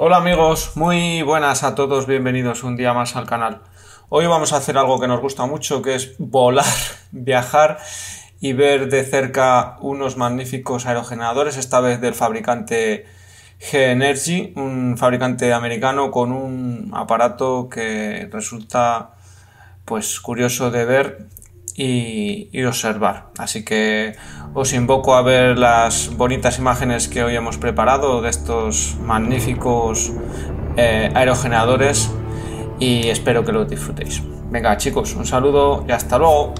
Hola amigos, muy buenas a todos, bienvenidos un día más al canal. Hoy vamos a hacer algo que nos gusta mucho, que es volar, viajar y ver de cerca unos magníficos aerogeneradores, esta vez del fabricante G-Energy, un fabricante americano con un aparato que resulta pues curioso de ver y, observar. Así que os invoco a ver las bonitas imágenes que hoy hemos preparado de estos magníficos eh, aerogeneradores y espero que los disfrutéis. Venga chicos, un saludo y hasta luego.